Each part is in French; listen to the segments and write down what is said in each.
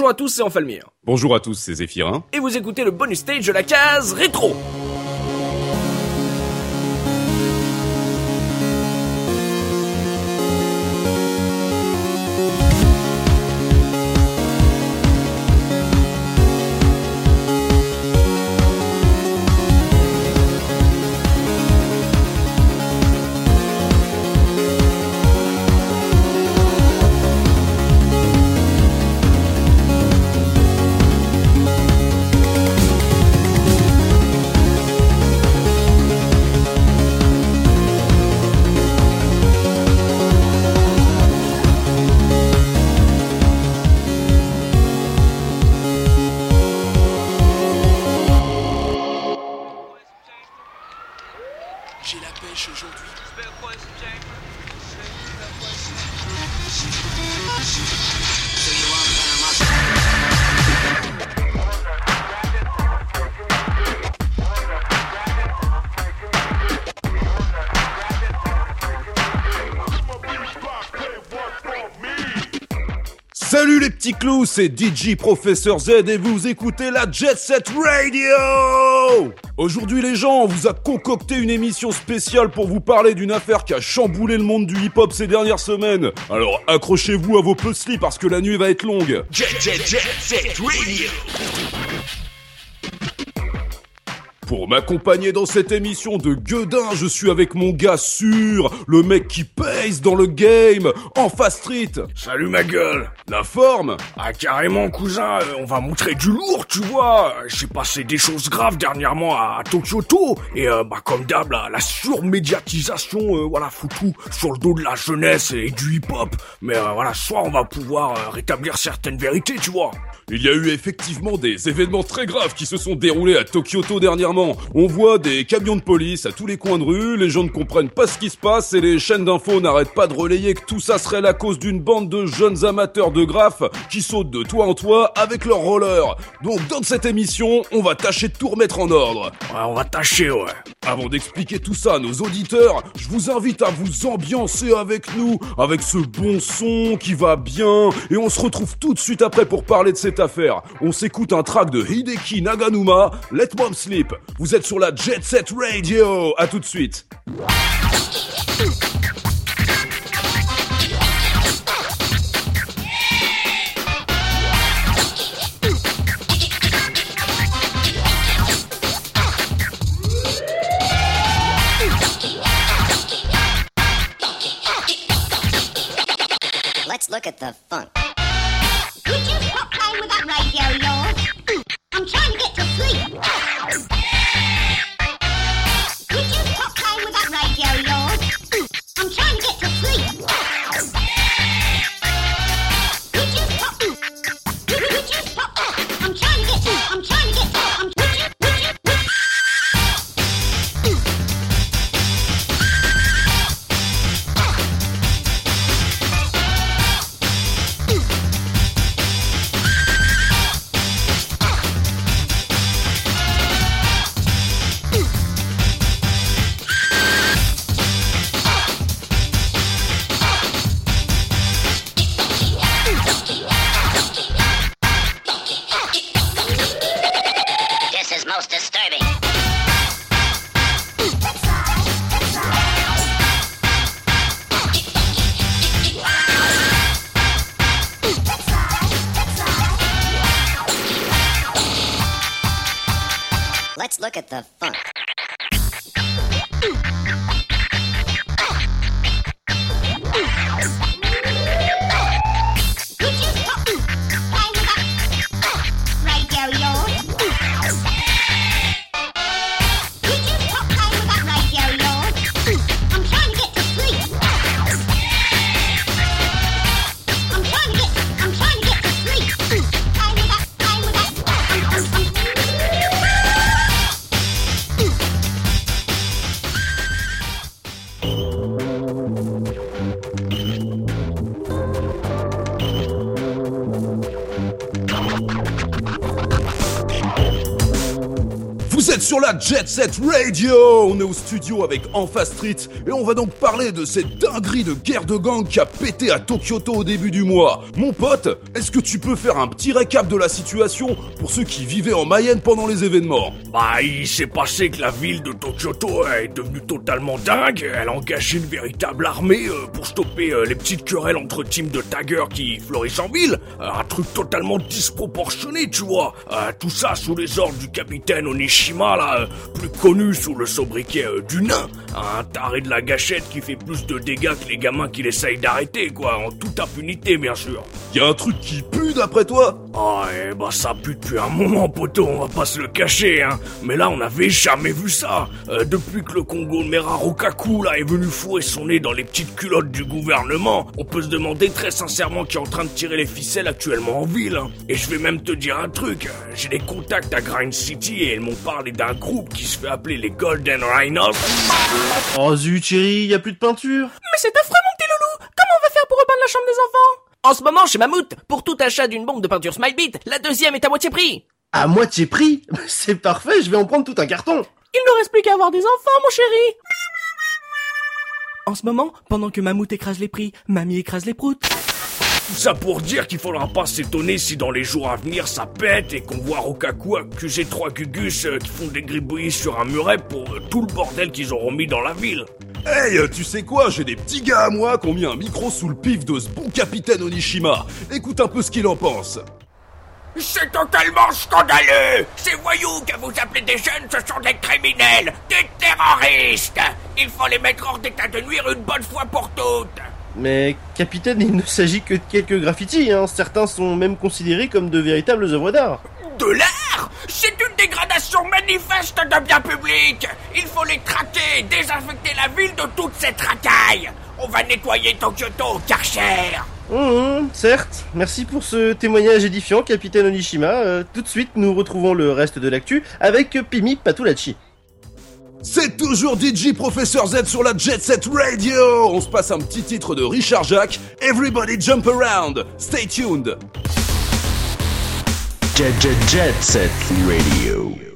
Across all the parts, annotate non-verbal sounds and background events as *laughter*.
Bonjour à tous, c'est Enfalmir. Bonjour à tous, c'est Zéphirin. Et vous écoutez le bonus stage de la case rétro. C'est DJ Professeur Z et vous écoutez la Jet Set Radio Aujourd'hui les gens, on vous a concocté une émission spéciale pour vous parler d'une affaire qui a chamboulé le monde du hip-hop ces dernières semaines. Alors accrochez-vous à vos puzzles parce que la nuit va être longue. Jet, jet, jet, radio. Pour m'accompagner dans cette émission de gueudin, je suis avec mon gars sûr, le mec qui pèse dans le game, en fast street. Salut ma gueule. La forme Ah carrément cousin, euh, on va montrer du lourd, tu vois. J'ai passé des choses graves dernièrement à Tokyoto et euh, bah comme d'hab la, la surmédiatisation, euh, voilà fout tout sur le dos de la jeunesse et du hip-hop. Mais euh, voilà, soit on va pouvoir rétablir certaines vérités, tu vois. Il y a eu effectivement des événements très graves qui se sont déroulés à Tokyoto dernièrement. On voit des camions de police à tous les coins de rue, les gens ne comprennent pas ce qui se passe et les chaînes d'infos n'arrêtent pas de relayer que tout ça serait la cause d'une bande de jeunes amateurs de graphes qui sautent de toit en toit avec leurs rollers. Donc dans cette émission, on va tâcher de tout remettre en ordre. Ouais, on va tâcher, ouais. Avant d'expliquer tout ça à nos auditeurs, je vous invite à vous ambiancer avec nous, avec ce bon son qui va bien, et on se retrouve tout de suite après pour parler de cette On s'écoute un track de Hideki Naganuma, Let Mom Sleep. Vous êtes sur la Jet Set Radio, à tout de suite. Look at the. La Jet Set Radio On est au studio avec Enfa Street et on va donc parler de cette dinguerie de guerre de gang qui a pété à Tokyoto au début du mois. Mon pote, est-ce que tu peux faire un petit récap de la situation pour ceux qui vivaient en Mayenne pendant les événements Bah, il s'est passé que la ville de Tokyoto est devenue totalement dingue. Elle a engagé une véritable armée euh, pour stopper euh, les petites querelles entre teams de taggers qui fleurissent en ville. Euh, un truc totalement disproportionné, tu vois. Tout ça sous les ordres du capitaine Onishima, là, plus connu sous le sobriquet du nain. Un taré de la gâchette qui fait plus de dégâts que les gamins qu'il essaye d'arrêter, quoi. En toute impunité, bien sûr. Y a un truc qui pue d'après toi? Ah, eh bah ça pue depuis un moment, poteau, on va pas se le cacher, hein. Mais là, on n'avait jamais vu ça. Euh, depuis que le Congo Mera Rokaku, là, est venu fourrer son nez dans les petites culottes du gouvernement, on peut se demander très sincèrement qui est en train de tirer les ficelles actuellement en ville. hein. Et je vais même te dire un truc, j'ai des contacts à Grind City et ils m'ont parlé d'un groupe qui se fait appeler les Golden Rhinos. Oh zut, chérie, y a plus de peinture. Mais c'est affreux, mon petit loulou Comment on va faire pour repeindre la chambre des enfants? En ce moment, chez Mammouth, pour tout achat d'une bombe de peinture Smilebit, la deuxième est à moitié prix À moitié prix *laughs* C'est parfait, je vais en prendre tout un carton. Il ne reste plus qu'à avoir des enfants, mon chéri En ce moment, pendant que Mammouth écrase les prix, Mamie écrase les proutes. Tout ça pour dire qu'il faudra pas s'étonner si dans les jours à venir ça pète et qu'on voit Rokaku accuser trois gugus euh, qui font des gribouillis sur un muret pour euh, tout le bordel qu'ils auront mis dans la ville. Hey, euh, tu sais quoi J'ai des petits gars à moi qui ont mis un micro sous le pif de ce bon capitaine Onishima. Écoute un peu ce qu'il en pense. C'est totalement scandaleux Ces voyous que vous appelez des jeunes, ce sont des criminels, des terroristes Il faut les mettre hors d'état de nuire une bonne fois pour toutes Mais capitaine, il ne s'agit que de quelques graffitis, hein. Certains sont même considérés comme de véritables œuvres d'art. De l'art C'est une dégradation manifeste de biens publics Il faut les traquer, désinfecter la ville de toutes ces racailles On va nettoyer Tokyoto, Karcher Hum, certes. Merci pour ce témoignage édifiant, capitaine Onishima. Euh, tout de suite, nous retrouvons le reste de l'actu avec Pimi Patulachi. C'est toujours DJ Professeur Z sur la Jet Set Radio On se passe un petit titre de Richard Jacques, Everybody Jump Around. Stay tuned Jet Jet Jet Set Radio.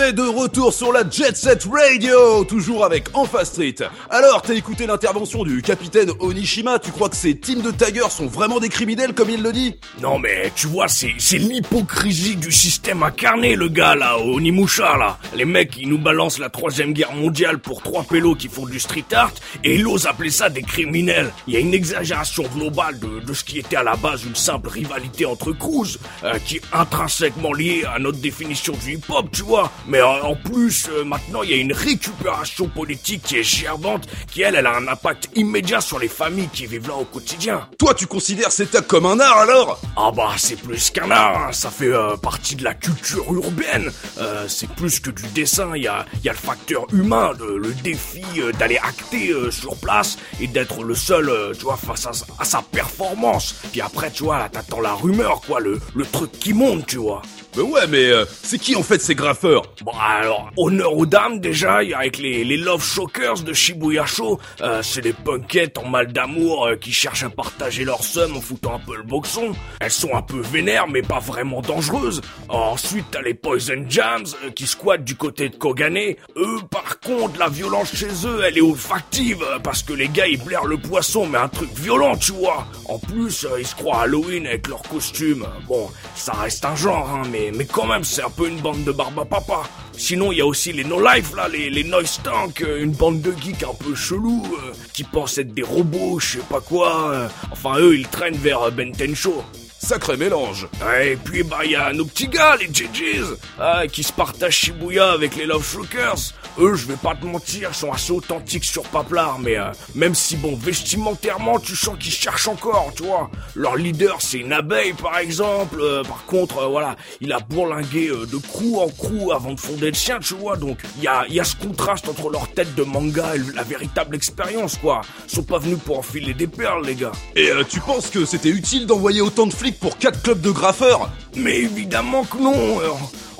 Est de retour sur la Jet Set Radio, toujours avec Enfa Street. Alors, t'as écouté l'intervention du capitaine Onishima, tu crois que ces teams de taggers sont vraiment des criminels comme il le dit? Non mais tu vois, c'est c'est l'hypocrisie du système incarné, le gars là, au Nimusha là. Les mecs, ils nous balancent la troisième guerre mondiale pour trois pélos qui font du street art et ils osent appeler ça des criminels. Il y a une exagération globale de, de ce qui était à la base une simple rivalité entre crews, euh, qui est intrinsèquement liée à notre définition du hip-hop, tu vois. Mais en plus, euh, maintenant, il y a une récupération politique qui est gerbante, qui elle, elle a un impact immédiat sur les familles qui vivent là au quotidien. Toi, tu considères ces tags comme un art alors? Ah bah c'est plus qu'un art, hein. ça fait euh, partie de la culture urbaine. Euh, c'est plus que du dessin, il y a, y a le facteur humain, le, le défi euh, d'aller acter euh, sur place et d'être le seul, euh, tu vois, face à, à sa performance. Puis après, tu vois, t'attends la rumeur, quoi, le, le truc qui monte, tu vois. Mais ouais, mais euh, c'est qui en fait ces graffeurs? Bon alors, honneur aux dames déjà, avec les, les Love Shockers de Shibuya Show, euh, c'est des punkettes en mal d'amour euh, qui cherchent à partager leur somme en foutant un peu le boxon. Elles sont un peu vénères mais pas vraiment dangereuses. Ensuite t'as les Poison Jams euh, qui squattent du côté de Kogane. Eux par contre, la violence chez eux elle est olfactive parce que les gars ils blairent le poisson mais un truc violent tu vois. En plus ils se croient Halloween avec leurs costumes. Bon, ça reste un genre hein, mais, mais quand même c'est un peu une bande de barba papa. Sinon, il y a aussi les no-life, là, les, les noise tank, euh, une bande de geeks un peu chelous, euh, qui pensent être des robots, je sais pas quoi. euh. Enfin, eux, ils traînent vers Ben Tencho. Sacré mélange. Ouais, et puis, bah, il y a nos petits gars, les JJs, ah, qui se partagent Shibuya avec les Love Shookers. Eux, je vais pas te mentir, ils sont assez authentiques sur Paplar, mais euh, même si, bon, vestimentairement, tu sens qu'ils cherchent encore, tu vois. Leur leader, c'est une abeille, par exemple. euh, par contre, euh, voilà, il a bourlingué euh, de crew en crew avant de fonder le sien, tu vois. Donc, il y a, y a ce contraste entre leur tête de manga et la véritable expérience, quoi. Ils sont pas venus pour enfiler des perles, les gars. Et euh, tu penses que c'était utile d'envoyer autant de flics pour quatre clubs de graffeurs? Mais évidemment que non.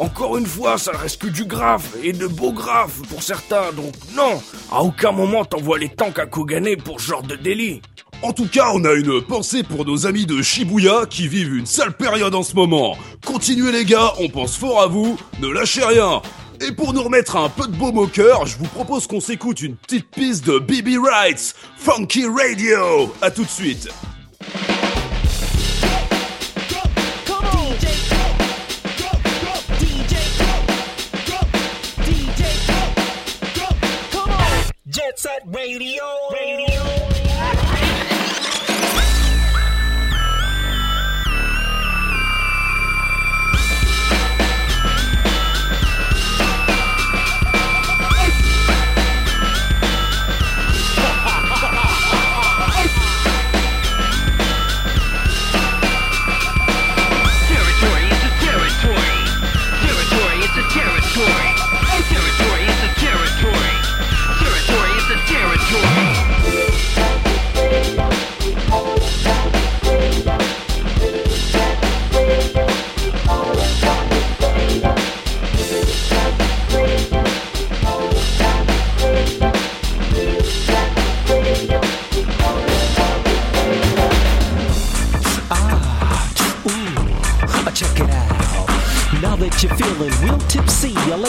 Encore une fois, ça reste que du graphe et de beaux graphes pour certains. Donc non, à aucun moment t'envoies les tanks à Kogané pour ce genre de délit. En tout cas, on a une pensée pour nos amis de Shibuya qui vivent une sale période en ce moment. Continuez les gars, on pense fort à vous, ne lâchez rien. Et pour nous remettre un peu de baume au cœur, je vous propose qu'on s'écoute une petite piste de BB Rights, Funky Radio. À tout de suite. Jet Set Radio? Radio.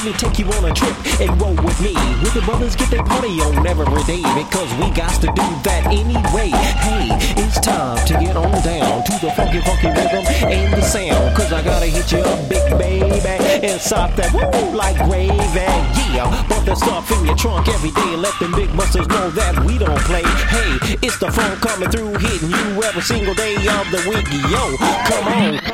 Let me take you on a trip and roll with me. With the brothers get their party on every day because we got to do that anyway. Hey, it's time to get on down to the funky, funky rhythm and the sound. Cause I gotta hit you up, big baby, and stop that woo like gravy. Yeah, put the stuff in your trunk every day. Let them big busters know that we don't play. Hey, it's the phone coming through, hitting you every single day of the week. Yo, come on,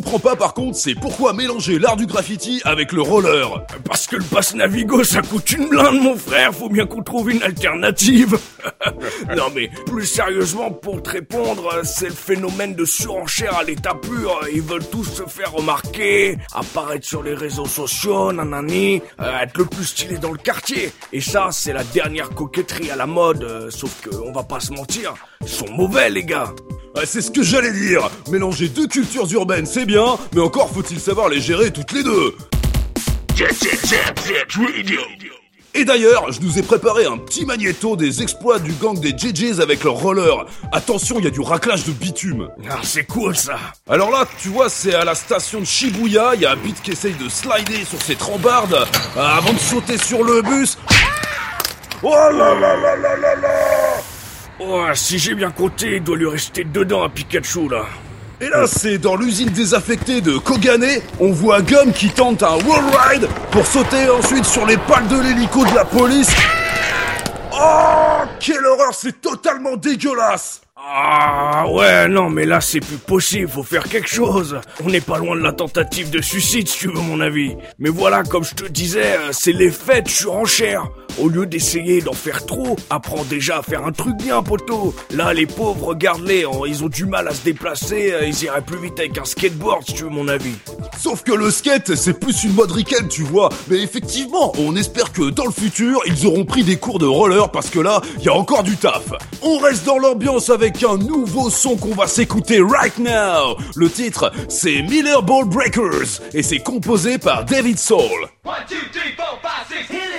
comprends pas par contre, c'est pourquoi mélanger l'art du graffiti avec le roller. Parce que le pass Navigo, ça coûte une blinde, mon frère. Faut bien qu'on trouve une alternative. *laughs* non, mais plus sérieusement, pour te répondre, c'est le phénomène de surenchère à l'état pur. Ils veulent tous se faire remarquer, apparaître sur les réseaux sociaux, nanani, euh, être le plus stylé dans le quartier. Et ça, c'est la dernière coquetterie à la mode. euh, sauf que, on va pas se mentir, ils sont mauvais, les gars. Ah, c'est ce que j'allais dire. Mélanger deux cultures urbaines, c'est bien, mais encore faut-il savoir les gérer toutes les deux. Et d'ailleurs, je nous ai préparé un petit magnéto des exploits du gang des JJs avec leur roller. Attention, il y a du raclage de bitume. Ah, c'est cool, ça. Alors là, tu vois, c'est à la station de Shibuya, il y a un beat qui essaye de slider sur ses trembardes euh, avant de sauter sur le bus. Oh là là là là là là Oh, si j'ai bien compté, il doit lui rester dedans à Pikachu, là. Et là, c'est dans l'usine désaffectée de Kogane, on voit Gum qui tente un wall ride pour sauter ensuite sur les pales de l'hélico de la police. Oh, quelle horreur, c'est totalement dégueulasse Ah ouais, non, mais là c'est plus possible, faut faire quelque chose. On n'est pas loin de la tentative de suicide, si tu veux mon avis. Mais voilà, comme je te disais, euh, c'est l'effet de surenchère. Au lieu d'essayer d'en faire trop, apprends déjà à faire un truc bien, poteau. Là, les pauvres, regarde-les, hein, ils ont du mal à se déplacer, euh, ils iraient plus vite avec un skateboard, si tu veux mon avis. Sauf que le skate, c'est plus une mode ricaine, tu vois. Mais effectivement, on espère que dans le futur, ils auront pris des cours de roller parce que là, il y a encore du taf. On reste dans l'ambiance avec un nouveau son qu'on va s'écouter right now. Le titre, c'est Miller Ball Breakers et c'est composé par David Soul. Et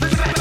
Deixa eu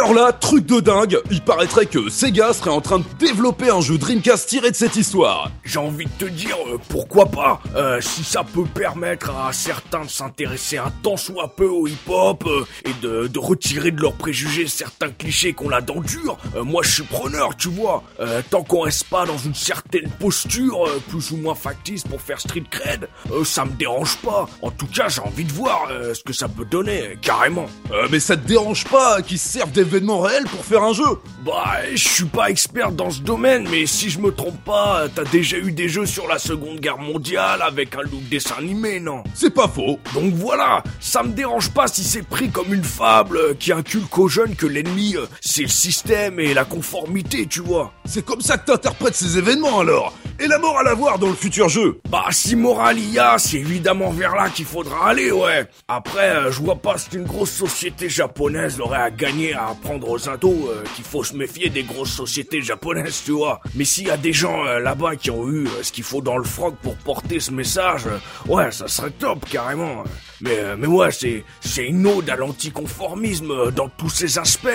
alors là, truc de dingue, il paraîtrait que Sega serait en train de développer un jeu Dreamcast tiré de cette histoire. J'ai envie de te dire, euh, pourquoi pas Euh, Si ça peut permettre à certains de s'intéresser un tant soit peu au hip-hop euh, et de, de retirer de leurs préjugés certains clichés qu'on a dans le dur, euh, moi je suis preneur, tu vois. Euh, tant qu'on reste pas dans une certaine posture, euh, plus ou moins factice pour faire street cred, euh, ça me dérange pas. En tout cas, j'ai envie de voir euh, ce que ça peut donner, carrément. Mais ça te dérange pas qu'ils se servent réels pour faire un jeu Bah, je suis pas expert dans ce domaine, mais si je me trompe pas, t'as déjà eu des jeux sur la Seconde Guerre mondiale avec un look dessin animé, non? C'est pas faux. Donc voilà, ça me dérange pas si c'est pris comme une fable qui inculque aux jeunes que l'ennemi, euh, c'est le système et la conformité, tu vois. C'est comme ça que t'interprètes ces événements alors Et la morale à voir dans le futur jeu Bah, si morale il y a, c'est évidemment vers là qu'il faudra aller, ouais. Après, euh, je vois pas si une grosse société japonaise aurait à gagner à apprendre aux ados euh, qu'il faut se méfier des grosses sociétés japonaises, tu vois. Mais s'il y a des gens euh, là-bas qui ont eu euh, ce qu'il faut dans le froc pour porter ce message, ouais, ça serait top carrément. Mais, mais ouais, c'est, c'est une ode à l'anticonformisme dans tous ses aspects.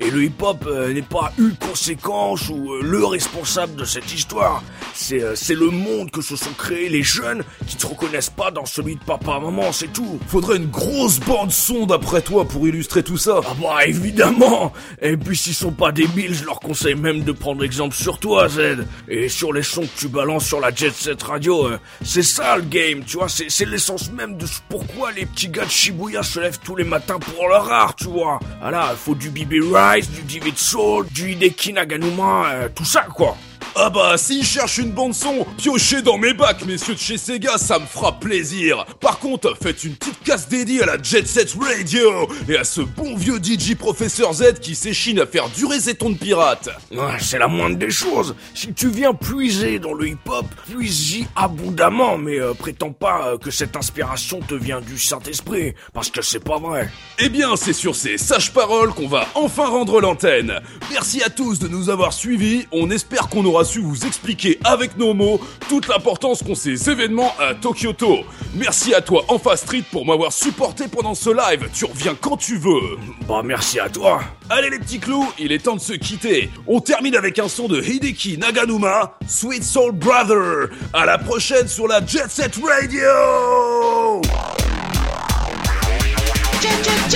Et le hip-hop n'est pas une conséquence ou le responsable de cette histoire. C'est, c'est le monde que se sont créés les jeunes qui te reconnaissent pas dans celui de papa-maman, c'est tout. Faudrait une grosse bande son d'après toi pour illustrer tout ça. Ah bah évidemment Et puis s'ils sont pas débiles, je leur conseille même de prendre exemple sur toi, Z. Et sur les sons que tu balances sur la Jet Set Radio, euh, c'est ça le game, tu vois, c'est, l'essence même de ce pourquoi les petits gars de Shibuya se lèvent tous les matins pour leur art, tu vois. Voilà, il faut du BB Rice, du David Soul, du Hideki Naganuma, euh, tout ça quoi. Ah bah, s'ils cherchent une bande son, piochez dans mes bacs, messieurs de chez Sega, ça me fera plaisir. Par contre, faites une petite casse dédiée à la Jet Set Radio et à ce bon vieux DJ Professeur Z qui s'échine à faire durer ses tons de pirate. Ouais, c'est la moindre des choses. Si tu viens puiser dans le hip-hop, puise-y abondamment, mais euh, prétends pas euh, que cette inspiration te vient du Saint-Esprit, parce que c'est pas vrai. Eh bien, c'est sur ces sages paroles qu'on va enfin rendre l'antenne. Merci à tous de nous avoir suivis. On espère qu'on aura su vous expliquer avec nos mots toute l'importance qu'ont ces événements à Tokyoto. Merci à toi, Enfa Street, pour m'avoir supporté pendant ce live. Tu reviens quand tu veux. Bah merci à toi. Allez les petits clous, il est temps de se quitter. On termine avec un son de Hideki Naganuma, Sweet Soul Brother. À la prochaine sur la Jet Set Radio. Jet, jet, jet set